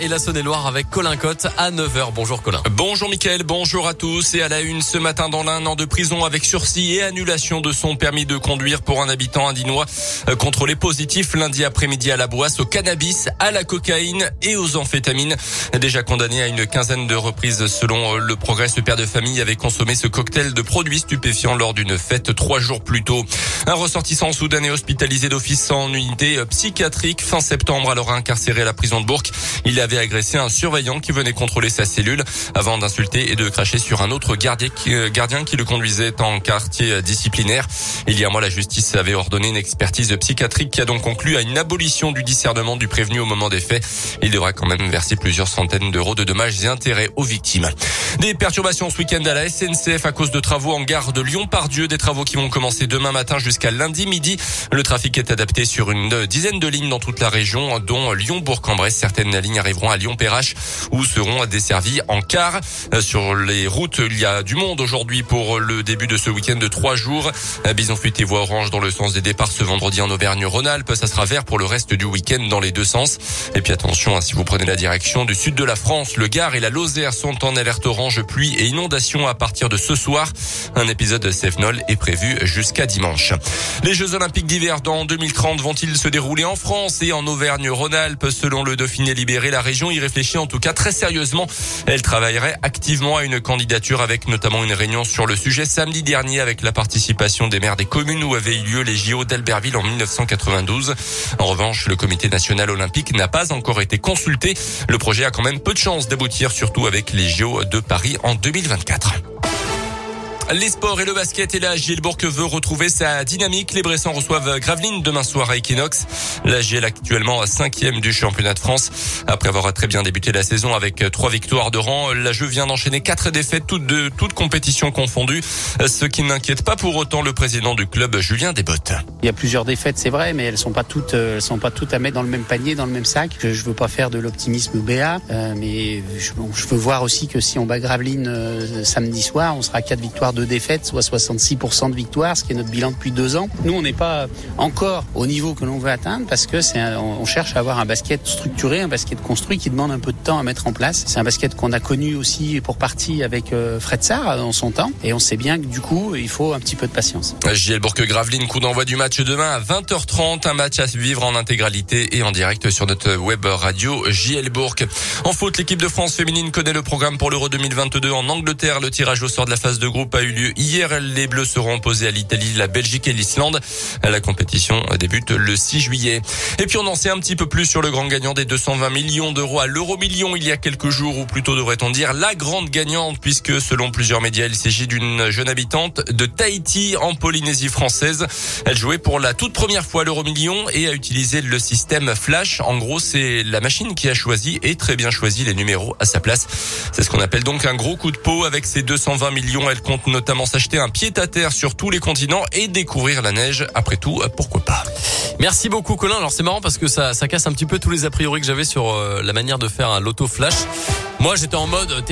Et la Saône-et-Loire avec Colin Cotte à 9h. Bonjour Colin. Bonjour Mickaël, bonjour à tous. Et à la une ce matin dans l'un an de prison avec sursis et annulation de son permis de conduire pour un habitant indinois euh, contrôlé positif lundi après-midi à la Boisse, au cannabis, à la cocaïne et aux amphétamines. Déjà condamné à une quinzaine de reprises selon euh, le progrès, ce père de famille avait consommé ce cocktail de produits stupéfiants lors d'une fête trois jours plus tôt. Un ressortissant soudanais hospitalisé d'office en unité euh, psychiatrique fin septembre alors incarcéré à la prison de Bourg. Avait agressé un surveillant qui venait contrôler sa cellule avant d'insulter et de cracher sur un autre gardien qui, euh, gardien qui le conduisait en quartier disciplinaire. Il y a un mois, la justice avait ordonné une expertise psychiatrique qui a donc conclu à une abolition du discernement du prévenu au moment des faits. Il devra quand même verser plusieurs centaines d'euros de dommages et intérêts aux victimes. Des perturbations ce week-end à la SNCF à cause de travaux en gare de Lyon-Pardieu, des travaux qui vont commencer demain matin jusqu'à lundi midi. Le trafic est adapté sur une dizaine de lignes dans toute la région, dont Lyon-Bourg-en-Bresse. Certaines lignes arriveront à Lyon-Perrache où seront desservies en car. Sur les routes, il y a du monde aujourd'hui pour le début de ce week-end de trois jours. Bison fuité voie orange dans le sens des départs ce vendredi en Auvergne-Rhône-Alpes. Ça sera vert pour le reste du week-end dans les deux sens. Et puis attention, hein, si vous prenez la direction du sud de la France, le Gard et la Lozère sont en alerte orange pluie et inondation à partir de ce soir. Un épisode de Cefnol est prévu jusqu'à dimanche. Les Jeux Olympiques d'hiver dans 2030 vont-ils se dérouler en France et en Auvergne-Rhône-Alpes Selon le Dauphiné libéré, la région y réfléchit en tout cas très sérieusement. Elle travaillerait activement à une candidature avec notamment une réunion sur le sujet samedi dernier avec la participation des maires des communes où avaient eu lieu les JO d'Albertville en 1992. En revanche, le comité national olympique n'a pas encore été consulté. Le projet a quand même peu de chances d'aboutir, surtout avec les JO de Paris en 2024. Les sports et le basket et la Gielbourg veut retrouver sa dynamique. Les Bressans reçoivent Gravelines demain soir à Equinox. La Giel actuellement cinquième du championnat de France. Après avoir très bien débuté la saison avec trois victoires de rang, la Jeu vient d'enchaîner quatre défaites, toutes de toutes compétitions confondues. Ce qui n'inquiète pas pour autant le président du club, Julien Desbottes. Il y a plusieurs défaites, c'est vrai, mais elles sont pas toutes, elles sont pas toutes à mettre dans le même panier, dans le même sac. Je, veux pas faire de l'optimisme BA, euh, mais je, veux voir aussi que si on bat Gravelines euh, samedi soir, on sera à quatre victoires de défaites, soit 66% de victoires, ce qui est notre bilan depuis deux ans. Nous, on n'est pas encore au niveau que l'on veut atteindre parce que c'est on cherche à avoir un basket structuré, un basket construit qui demande un peu de temps à mettre en place. C'est un basket qu'on a connu aussi pour partie avec euh, Fred Sarr dans son temps, et on sait bien que du coup, il faut un petit peu de patience. Gielbourg Gravelines, coup d'envoi du match demain à 20h30, un match à vivre en intégralité et en direct sur notre web radio Gielbourg. En foot, l'équipe de France féminine connaît le programme pour l'Euro 2022 en Angleterre. Le tirage au sort de la phase de groupe a eu lieu hier. Les Bleus seront opposés à l'Italie, la Belgique et l'Islande. La compétition débute le 6 juillet. Et puis on en sait un petit peu plus sur le grand gagnant des 220 millions d'euros à l'euro million il y a quelques jours, ou plutôt devrait-on dire la grande gagnante, puisque selon plusieurs médias, il s'agit d'une jeune habitante de Tahiti en Polynésie française. Elle jouait pour la toute première fois l'euro million et a utilisé le système Flash. En gros, c'est la machine qui a choisi et très bien choisi les numéros à sa place. C'est ce qu'on appelle donc un gros coup de peau. Avec ses 220 millions, elle compte notamment s'acheter un pied à terre sur tous les continents et découvrir la neige. Après tout, pourquoi pas? Merci beaucoup Colin. Alors c'est marrant parce que ça, ça casse un petit peu tous les a priori que j'avais sur euh, la manière de faire un loto flash. Moi j'étais en mode